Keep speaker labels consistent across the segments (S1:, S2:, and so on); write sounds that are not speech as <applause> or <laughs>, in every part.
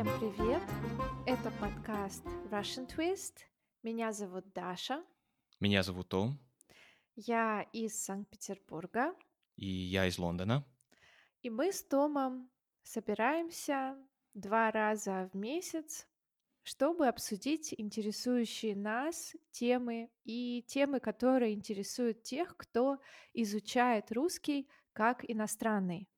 S1: Всем привет! Это подкаст Russian Twist. Меня зовут Даша.
S2: Меня зовут Том.
S1: Я из Санкт-Петербурга.
S2: И я из Лондона.
S1: И мы с Томом собираемся два раза в месяц, чтобы обсудить интересующие нас темы и темы, которые интересуют тех, кто изучает русский как иностранный.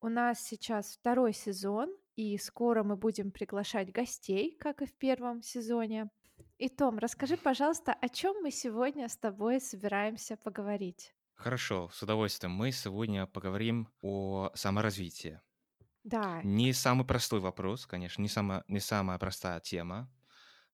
S1: У нас сейчас второй сезон, и скоро мы будем приглашать гостей, как и в первом сезоне. И, Том, расскажи, пожалуйста, о чем мы сегодня с тобой собираемся поговорить?
S2: Хорошо, с удовольствием. Мы сегодня поговорим о саморазвитии.
S1: Да.
S2: Не самый простой вопрос, конечно, не самая, не самая простая тема,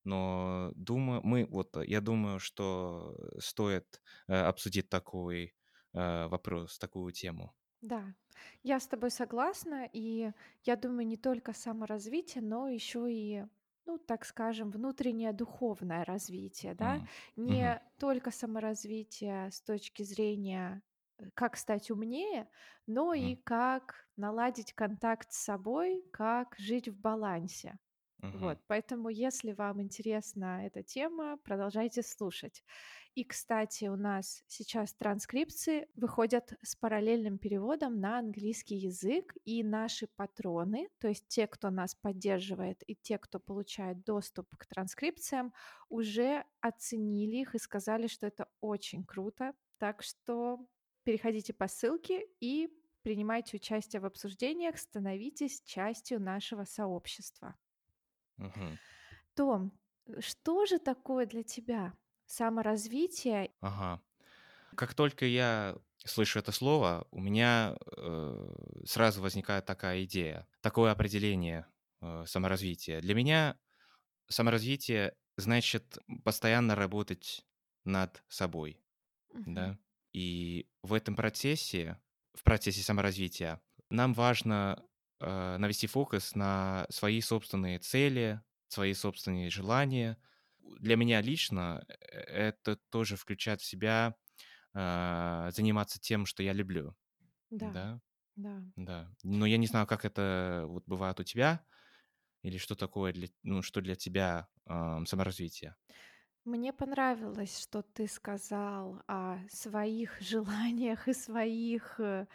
S2: но думаю, мы вот я думаю, что стоит э, обсудить такой э, вопрос, такую тему.
S1: Да, я с тобой согласна, и я думаю, не только саморазвитие, но еще и, ну, так скажем, внутреннее духовное развитие, да,
S2: М, мгм,
S1: не только саморазвитие с точки зрения, э, как стать умнее, но и как наладить контакт с собой, как жить в балансе. Вот, поэтому, если вам интересна эта тема, продолжайте слушать. И, кстати, у нас сейчас транскрипции выходят с параллельным переводом на английский язык, и наши патроны, то есть те, кто нас поддерживает, и те, кто получает доступ к транскрипциям, уже оценили их и сказали, что это очень круто. Так что переходите по ссылке и принимайте участие в обсуждениях, становитесь частью нашего сообщества.
S2: Мгм.
S1: Том, э, что же такое для тебя саморазвитие?
S2: Ага. Как только я слышу это слово, у меня э, сразу возникает такая идея, такое определение э, саморазвития. Для меня саморазвитие значит постоянно работать над собой,
S1: Мгм.
S2: да. И в этом процессе, в процессе саморазвития, нам важно э, навести фокус на свои собственные цели, свои собственные желания. Для меня лично э, это тоже включает в себя а, заниматься тем, что я люблю,
S1: Да,
S2: да,
S1: да.
S2: да. Но я не знаю, как это вот бывает у тебя, или что такое для, ну, что для тебя ам, саморазвитие.
S1: Мне понравилось, что ты сказал о своих <laughs> желаниях и своих э,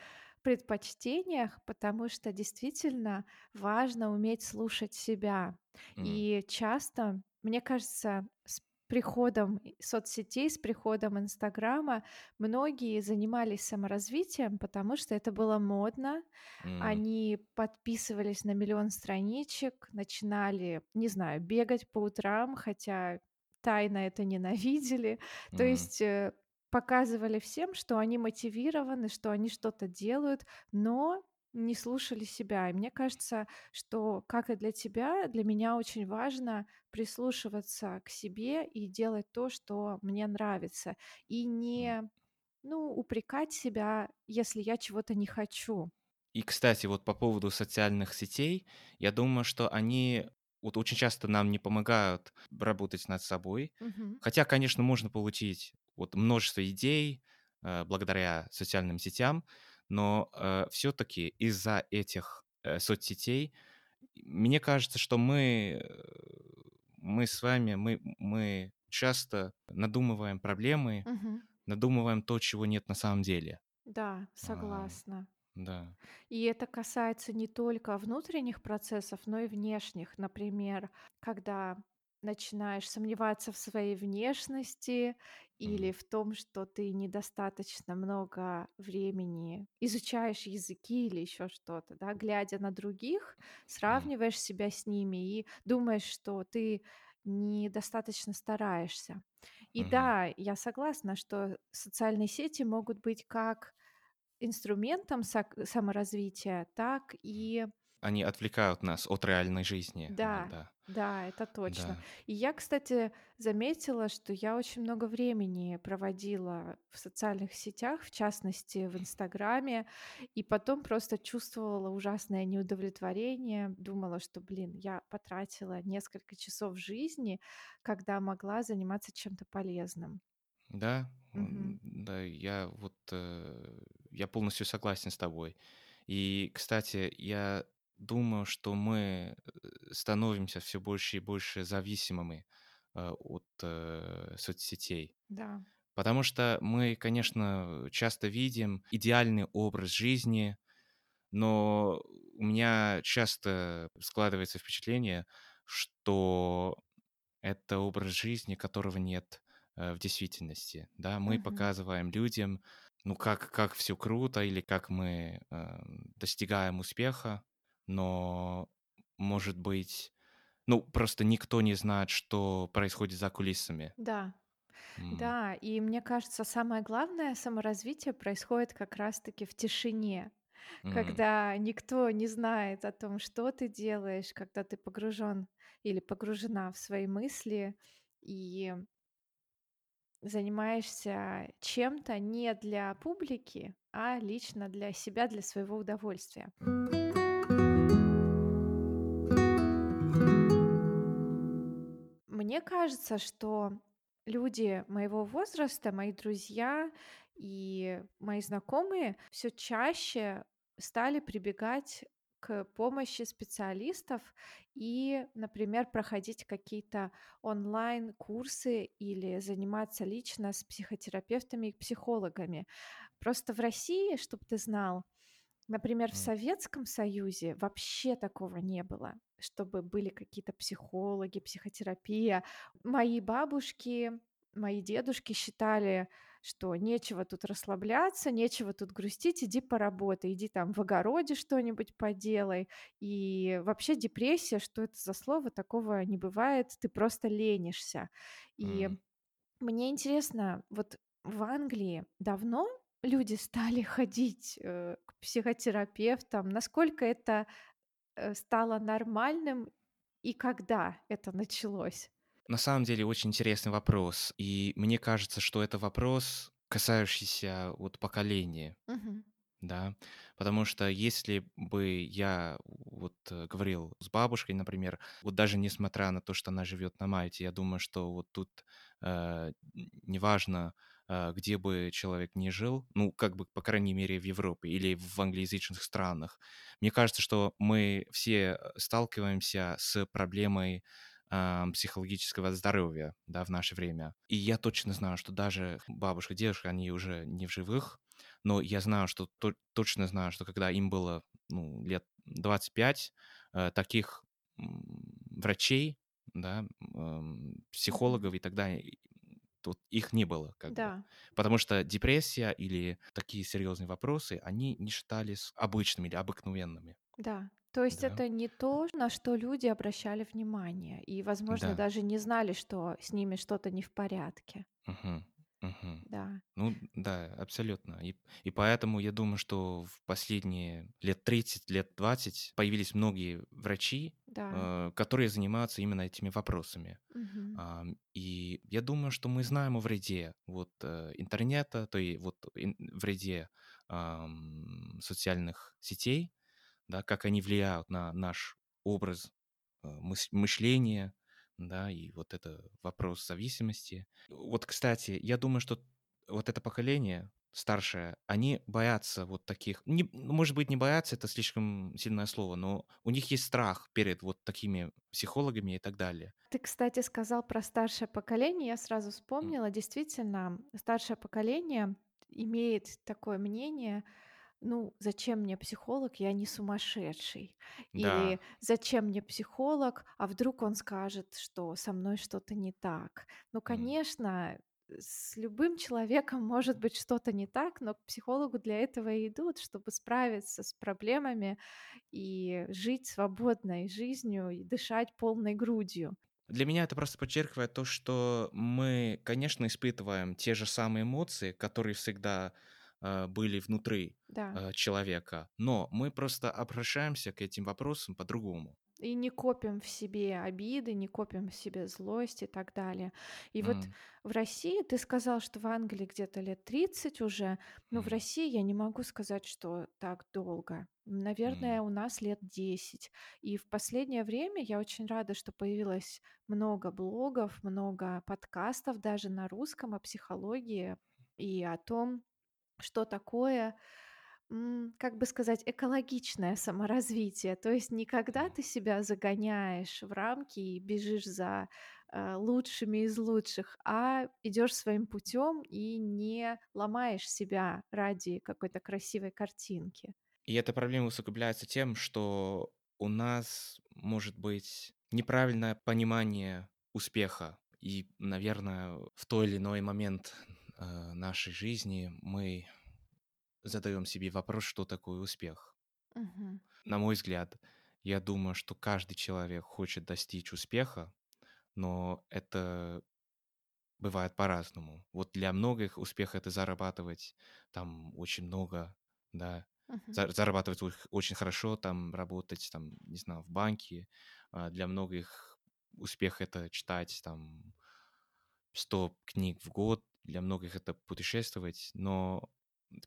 S1: предпочтениях, потому что действительно важно уметь слушать себя.
S2: М,
S1: И часто, мне кажется, с приходом соцсетей, с приходом Инстаграма многие занимались саморазвитием, потому что это было модно,
S2: м,
S1: Они подписывались на миллион страничек, начинали, не знаю, бегать по утрам, хотя тайно это ненавидели. То
S2: м,
S1: есть э, показывали всем, что они мотивированы, что они что-то делают, но не слушали себя. И мне кажется, что, как и для тебя, для меня очень важно прислушиваться к себе и делать то, что мне нравится. И не, ну, упрекать себя, если я чего-то не хочу.
S2: И, кстати, вот по поводу социальных сетей, я думаю, что они вот очень часто нам не помогают работать над собой.
S1: Мгм.
S2: Хотя, конечно, можно получить вот множество идей э, благодаря социальным сетям, но все-таки из-за этих э, соцсетей мне кажется, что мы, э, мы с вами, мы, мы часто надумываем проблемы,
S1: Мгм.
S2: надумываем то, чего нет на самом деле.
S1: Да,
S2: А,
S1: согласна.
S2: да.
S1: И это касается не только внутренних процессов, но и внешних. Например, когда начинаешь сомневаться в своей внешности или в том, что ты недостаточно много времени изучаешь языки или еще что-то, да, глядя на других, сравниваешь себя с ними и думаешь, что ты недостаточно стараешься. И да, я согласна, что социальные сети могут быть как инструментом саморазвития, так и
S2: Они отвлекают нас от реальной жизни
S1: да,
S2: иногда.
S1: да, это точно.
S2: Да.
S1: И я, кстати, заметила, что я очень много времени проводила в социальных сетях, в частности, в "Инстаграме", и потом просто чувствовала ужасное неудовлетворение. Думала, что, блин, я потратила несколько часов жизни, когда могла заниматься чем-то полезным.
S2: Да, м, да, я вот, э, я полностью согласен с тобой. И, кстати, я думаю, что мы э, становимся все больше и больше зависимыми э, от э, соцсетей.
S1: Да.
S2: Потому что мы, конечно, часто видим идеальный образ жизни, но у меня часто складывается впечатление, что это образ жизни, которого нет в действительности. Да, мы
S1: Мгм.
S2: показываем людям, ну как как все круто или как мы э, достигаем успеха, но может быть, ну просто никто не знает, что происходит за кулисами.
S1: Да.
S2: М,
S1: Да, и мне кажется, самое главное саморазвитие происходит как раз-таки в тишине,
S2: м.
S1: когда никто не знает о том, что ты делаешь, когда ты погружен или погружена в свои мысли и занимаешься чем-то не для публики, а лично для себя, для своего удовольствия. Мне кажется, что люди моего возраста, мои друзья и мои знакомые все чаще стали прибегать к помощи специалистов и, например, проходить какие-то онлайн-курсы или заниматься лично с психотерапевтами и психологами. Просто в России, чтобы ты знал, Например, в. Советском Союзе вообще такого не было, чтобы были какие-то психологи, психотерапия. Мои бабушки, мои дедушки считали, что нечего тут расслабляться, нечего тут грустить, иди поработай, иди там в огороде что-нибудь поделай. И вообще депрессия, что это за слово, такого не бывает, ты просто ленишься. И
S2: М.
S1: мне интересно, вот в Англии давно люди стали ходить, э, к психотерапевтам? Насколько это, э, стало нормальным и когда это началось?
S2: На самом деле очень интересный вопрос, и мне кажется, что это вопрос, касающийся вот поколения.
S1: Мгм.
S2: Да, потому что если бы я вот э, говорил с бабушкой, например, вот даже несмотря на то, что она живет на Мальте, я думаю, что вот тут э, неважно, где бы человек ни жил, ну, как бы, по крайней мере, в Европе или в англоязычных странах, мне кажется, что мы все э, сталкиваемся с проблемой а, психологического здоровья, да, в наше время. И я точно знаю, что даже бабушка, дедушка, они уже не в живых, но я знаю, что то точно знаю, что когда им было, ну, лет 25, э, таких, врачей, да, психологов и так далее, тут их не было как бы.
S1: Да,
S2: Потому что депрессия или такие серьезные вопросы, они не считались обычными или обыкновенными.
S1: да. То есть
S2: Да,
S1: это не то, на что люди обращали внимание и, возможно,
S2: да.
S1: даже не знали, что с ними что-то не в порядке.
S2: Мгм, мгм.
S1: Да,
S2: Ну да, абсолютно. И, и поэтому я думаю, что в последние лет 30, лет 20 появились многие врачи,
S1: да.
S2: э, которые занимаются именно этими вопросами.
S1: Мгм.
S2: Ам, И я думаю, что мы знаем о вреде вот э, интернета, то и вот ин- вреде ам, социальных сетей, да, как они влияют на наш образ э, мыс- мышления, да, и вот это вопрос зависимости. Вот, кстати, я думаю, что вот это поколение старшее, они боятся вот таких, не, ну, может быть, не боятся, это слишком сильное слово, но у них есть страх перед вот такими психологами и так далее.
S1: Ты, кстати, сказал про старшее поколение, я сразу вспомнила. Действительно, старшее поколение имеет такое мнение, ну, зачем мне психолог, я не сумасшедший. Или
S2: Да,
S1: зачем мне психолог, а вдруг он скажет, что со мной что-то не так. Ну, конечно, с любым человеком может быть что-то не так, но к психологу для этого и идут, чтобы справиться с проблемами и жить свободной жизнью и дышать полной грудью.
S2: Для меня это просто подчеркивает то, что мы, конечно, испытываем те же самые эмоции, которые всегда были внутри
S1: Да.
S2: э, человека, но мы просто обращаемся к этим вопросам по-другому.
S1: И не копим в себе обиды, не копим в себе злость и так далее. И вот
S2: М,
S1: в России, ты сказал, что в Англии где-то лет 30 уже, но в
S2: м,
S1: России я не могу сказать, что так долго. Наверное,
S2: м,
S1: у нас лет 10. И в последнее время я очень рада, что появилось много блогов, много подкастов даже на русском о психологии и о том, что такое как бы сказать, экологичное саморазвитие. То есть не когда
S2: М.
S1: ты себя загоняешь в рамки и бежишь за э, лучшими из лучших, а идешь своим путем и не ломаешь себя ради какой-то красивой картинки.
S2: И эта проблема усугубляется тем, что у нас может быть неправильное понимание успеха. И, наверное, в той или иной момент э, нашей жизни мы задаем себе вопрос, что такое успех.
S1: Мгм.
S2: На мой взгляд, я думаю, что каждый человек хочет достичь успеха, но это бывает по-разному. Вот для многих успех это зарабатывать там очень много, да, за- зарабатывать очень хорошо, там работать, там, не знаю, в банке. А для многих успех это читать там 100 книг в год, для многих это путешествовать, но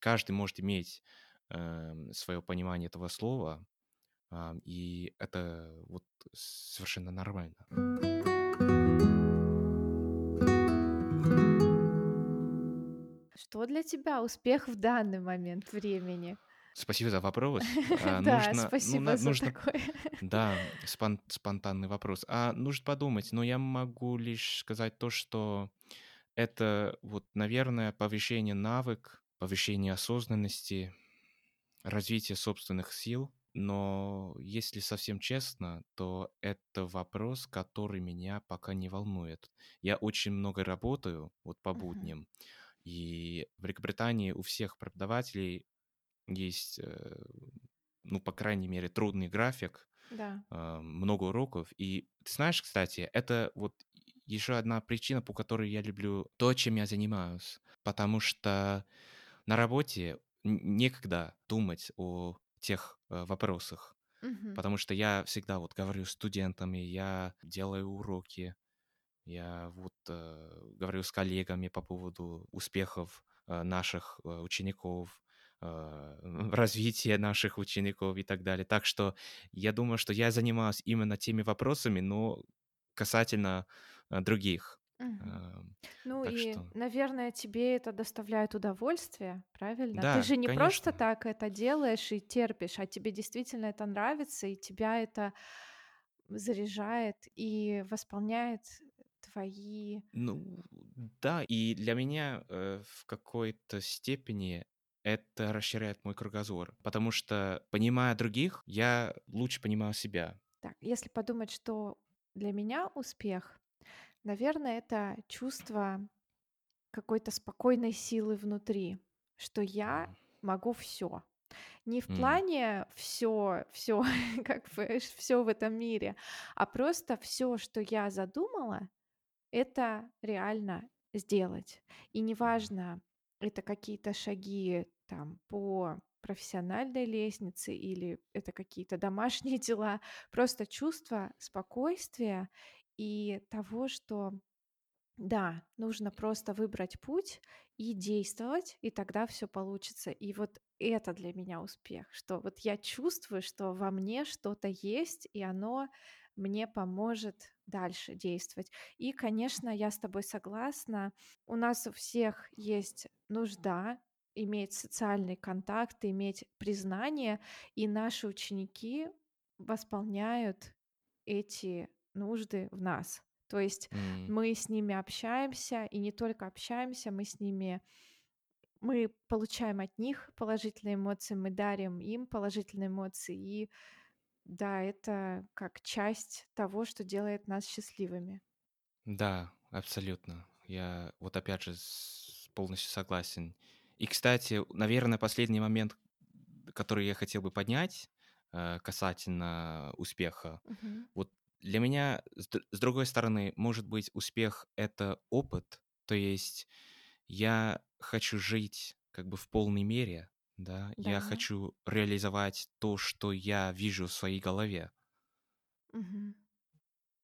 S2: каждый может иметь свое понимание этого слова, а, и это вот совершенно нормально.
S1: Что для тебя успех в данный момент времени?
S2: Спасибо за вопрос. <laughs> А,
S1: Да,
S2: нужно, ну,
S1: спасибо за
S2: нужно,
S1: такое.
S2: да, <laughs> спон- спонтанный вопрос. А нужно подумать, но я могу лишь сказать то, что это вот, наверное, повышение навык, повышение осознанности, развитие собственных сил. Но если совсем честно, то это вопрос, который меня пока не волнует. Я очень много работаю вот по будням, и в Великобритании у всех преподавателей есть, э, ну, по крайней мере, трудный график,
S1: Да.
S2: а, много уроков. И ты знаешь, кстати, это вот еще одна причина, по которой я люблю то, чем я занимаюсь. Потому что на работе некогда думать о тех э, вопросах.
S1: Мгм.
S2: Потому что я всегда вот говорю с студентами, я делаю уроки, я вот э, говорю с коллегами по поводу успехов э, наших э, учеников, э, <laughs> развития наших учеников и так далее. Так что я думаю, что я занимаюсь именно теми вопросами, но касательно других.
S1: Мгм.
S2: Эм,
S1: Ну
S2: Так
S1: и,
S2: что,
S1: наверное, тебе это доставляет удовольствие, правильно? Ты
S2: да,
S1: же не просто
S2: конечно.
S1: так это делаешь и терпишь, а тебе действительно это нравится, и тебя это заряжает и восполняет твои...
S2: Ну, да, и для меня э, в какой-то степени это расширяет мой кругозор, потому что, понимая других, я лучше понимаю себя.
S1: Так, если подумать, что для меня успех, наверное, это чувство какой-то спокойной силы внутри, что я могу все. Не в плане все, все, <laughs> как бы все в этом мире, а просто все, что я задумала, это реально сделать. И неважно, это какие-то шаги там по профессиональной лестнице или это какие-то домашние <laughs> дела, просто чувство спокойствия и того, что да, нужно просто выбрать путь и действовать, и тогда все получится. И вот это для меня успех, что вот я чувствую, что во мне что-то есть, и оно мне поможет дальше действовать. И, конечно, я с тобой согласна. У нас у всех есть нужда иметь социальный контакт, иметь признание, и наши ученики восполняют эти нужды в нас. То есть
S2: М,
S1: мы с ними общаемся, и не только общаемся, мы с ними мы получаем от них положительные эмоции, мы дарим им положительные эмоции. И да, это как часть того, что делает нас счастливыми.
S2: Да, абсолютно. Я вот опять же полностью согласен. И, кстати, наверное, последний момент, который я хотел бы поднять э, касательно успеха,
S1: Мгм.
S2: Вот для меня, с, другой стороны, может быть, успех — это опыт, то есть я хочу жить как бы в полной мере, да, я
S1: Да.
S2: хочу реализовать то, что я вижу в своей голове
S1: Мгм.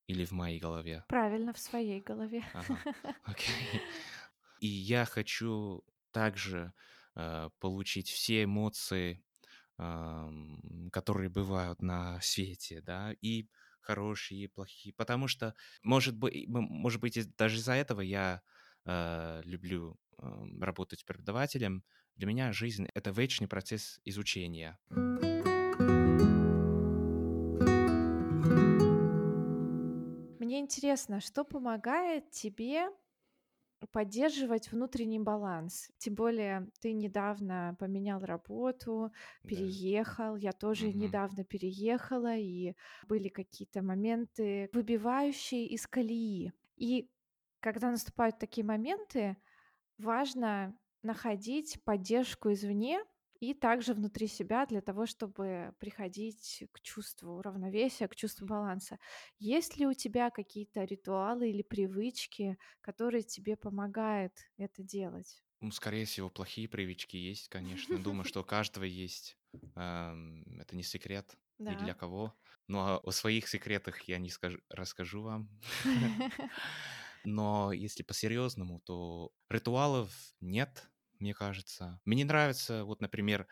S2: или в моей голове.
S1: Правильно, в своей голове.
S2: Ага, <laughs> окей. И я хочу также э, получить все эмоции, ам, которые бывают на свете, да, и хорошие, и плохие. Потому что, может быть, может быть, даже из-за этого я э, люблю ам, работать преподавателем, Для меня жизнь — это вечный процесс изучения.
S1: Мне интересно, что помогает тебе поддерживать внутренний баланс? Тем более ты недавно поменял работу,
S2: Да.
S1: переехал. Я тоже
S2: Мгм.
S1: недавно переехала, и были какие-то моменты, выбивающие из колеи. И когда наступают такие моменты, важно находить поддержку извне и также внутри себя для того, чтобы приходить к чувству равновесия, к чувству баланса. Есть ли у тебя какие-то ритуалы или привычки, которые тебе помогают это делать?
S2: Скорее всего, плохие привычки есть, конечно. Думаю, <laughs> что у каждого есть. Это не секрет ни
S1: Да.
S2: для кого. Ну, а о своих секретах я не скажу, расскажу вам. <laughs> <laughs> Но если по-серьезному, то ритуалов нет, мне кажется. Мне нравится, вот, например,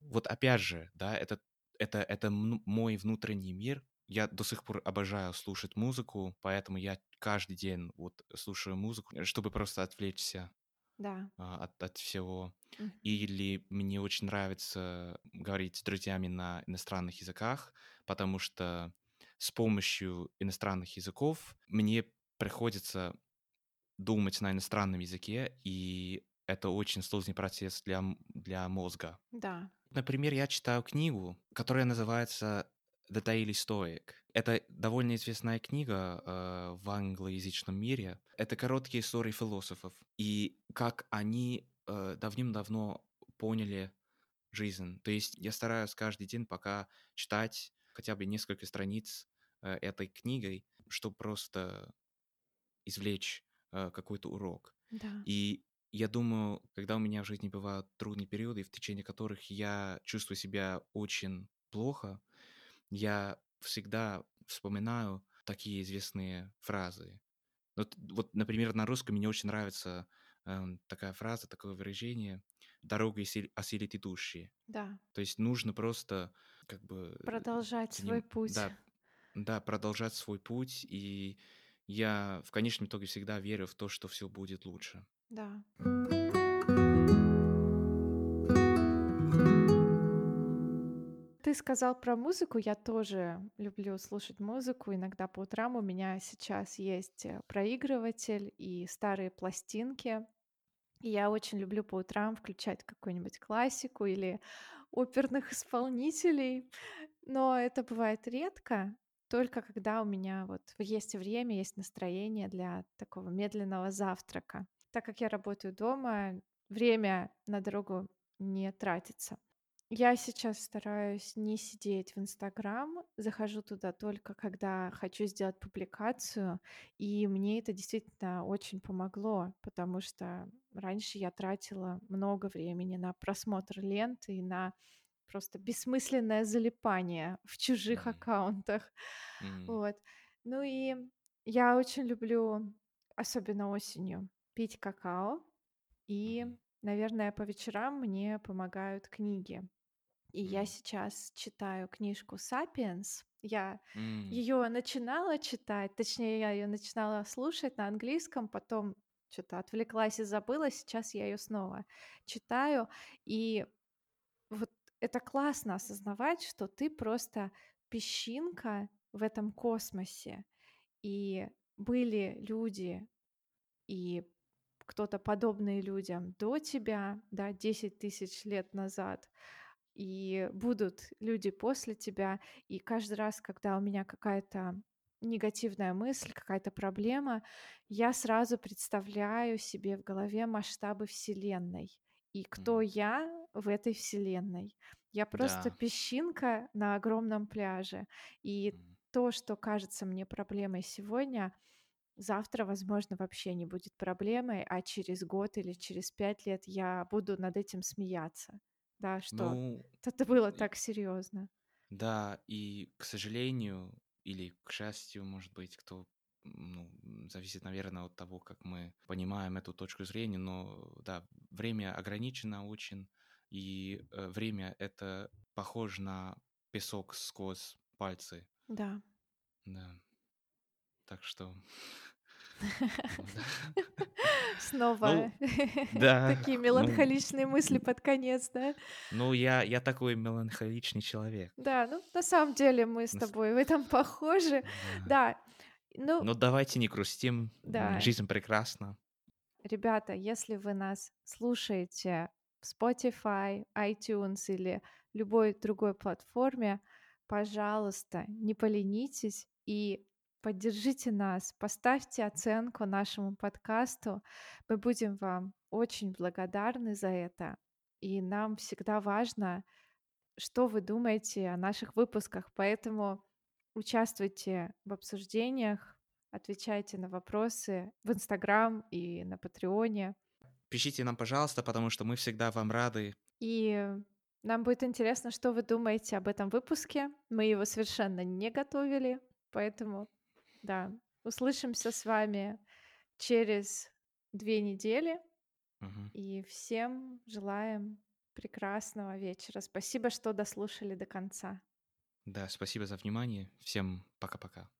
S2: вот опять же, да, это, это, это мой внутренний мир. Я до сих пор обожаю слушать музыку, поэтому я каждый день вот слушаю музыку, э, чтобы просто отвлечься
S1: Да.
S2: а, от, от всего. Или мне очень нравится говорить с друзьями на иностранных языках, потому что с помощью иностранных языков мне приходится думать на иностранном языке, и это очень сложный процесс для, для мозга.
S1: Да.
S2: Например, я читаю книгу, которая называется The Daily Stoic. Это довольно известная книга э, в англоязычном мире. Это короткие истории философов и как они э, давным-давно поняли жизнь. То есть я стараюсь каждый день пока читать хотя бы несколько страниц э, этой книгой, чтобы просто извлечь э, какой-то урок.
S1: Да.
S2: И я думаю, когда у меня в жизни бывают трудные периоды, в течение которых я чувствую себя очень плохо, я всегда вспоминаю такие известные фразы. Вот, вот например, на русском мне очень нравится эм, такая фраза, такое выражение «дорога осил- осилит идущие».
S1: Да.
S2: То есть нужно просто как бы
S1: Продолжать
S2: за
S1: свой
S2: ним-
S1: путь.
S2: да, да, продолжать свой путь, и я в конечном итоге всегда верю в то, что все будет лучше.
S1: Да. Ты сказал про музыку, я тоже люблю слушать музыку. Иногда по утрам у меня сейчас есть э, проигрыватель и старые пластинки. И я очень люблю по утрам включать какую-нибудь классику или оперных исполнителей. Но это бывает редко, только когда у меня вот есть время, есть настроение для такого медленного завтрака. Так как я работаю дома, время на дорогу не тратится. Я сейчас стараюсь не сидеть в Инстаграм, захожу туда только когда хочу сделать публикацию, и мне это действительно очень помогло, потому что раньше я тратила много времени на просмотр ленты и на просто бессмысленное залипание в чужих
S2: М,
S1: аккаунтах.
S2: м,
S1: Вот. Ну и я очень люблю, особенно осенью, пить какао, и, наверное, по вечерам мне помогают книги. И я сейчас читаю книжку «Сапиенс». Я
S2: м,
S1: ее начинала читать, точнее, я ее начинала слушать на английском, потом что-то отвлеклась и забыла, сейчас я ее снова читаю. И вот это классно осознавать, что ты просто песчинка в этом космосе. И были люди и кто-то подобный людям до тебя, да, 10 тысяч лет назад, и будут люди после тебя. И каждый раз, когда у меня какая-то негативная мысль, какая-то проблема, я сразу представляю себе в голове масштабы Вселенной. И кто
S2: м.
S1: я в этой Вселенной? Я просто
S2: Да.
S1: песчинка на огромном пляже. И
S2: м.
S1: то, что кажется мне проблемой сегодня, завтра, возможно, вообще не будет проблемой, а через год или через пять лет я буду над этим смеяться. Да, что
S2: Ну,
S1: это было так серьезно.
S2: да, и, к сожалению, или к счастью, может быть, кто, ну, зависит, наверное, от того, как мы понимаем эту точку зрения, но, да, время ограничено очень, и э, время — это похоже на песок сквозь пальцы,
S1: Да.
S2: да. Так что
S1: Снова
S2: Ну
S1: такие
S2: ну
S1: меланхоличные мысли под конец, да?
S2: ну я я такой меланхоличный человек.
S1: Да, ну, на самом деле мы с тобой в этом <laughs> похожи.
S2: да.
S1: Ну
S2: Но давайте не грустим,
S1: да,
S2: жизнь прекрасна.
S1: ребята, если вы нас слушаете в Spotify, iTunes или любой другой платформе, пожалуйста, не поленитесь и поддержите нас, поставьте оценку нашему подкасту. Мы будем вам очень благодарны за это. И нам всегда важно, что вы думаете о наших выпусках, поэтому участвуйте в обсуждениях, отвечайте на вопросы в Инстаграм и на Патреоне.
S2: Пишите нам, пожалуйста, потому что мы всегда вам рады.
S1: И нам будет интересно, что вы думаете об этом выпуске. Мы его совершенно не готовили, поэтому, да, услышимся с вами через две недели. И всем желаем прекрасного вечера. Спасибо, что дослушали до конца.
S2: Да, спасибо за внимание. Всем пока-пока.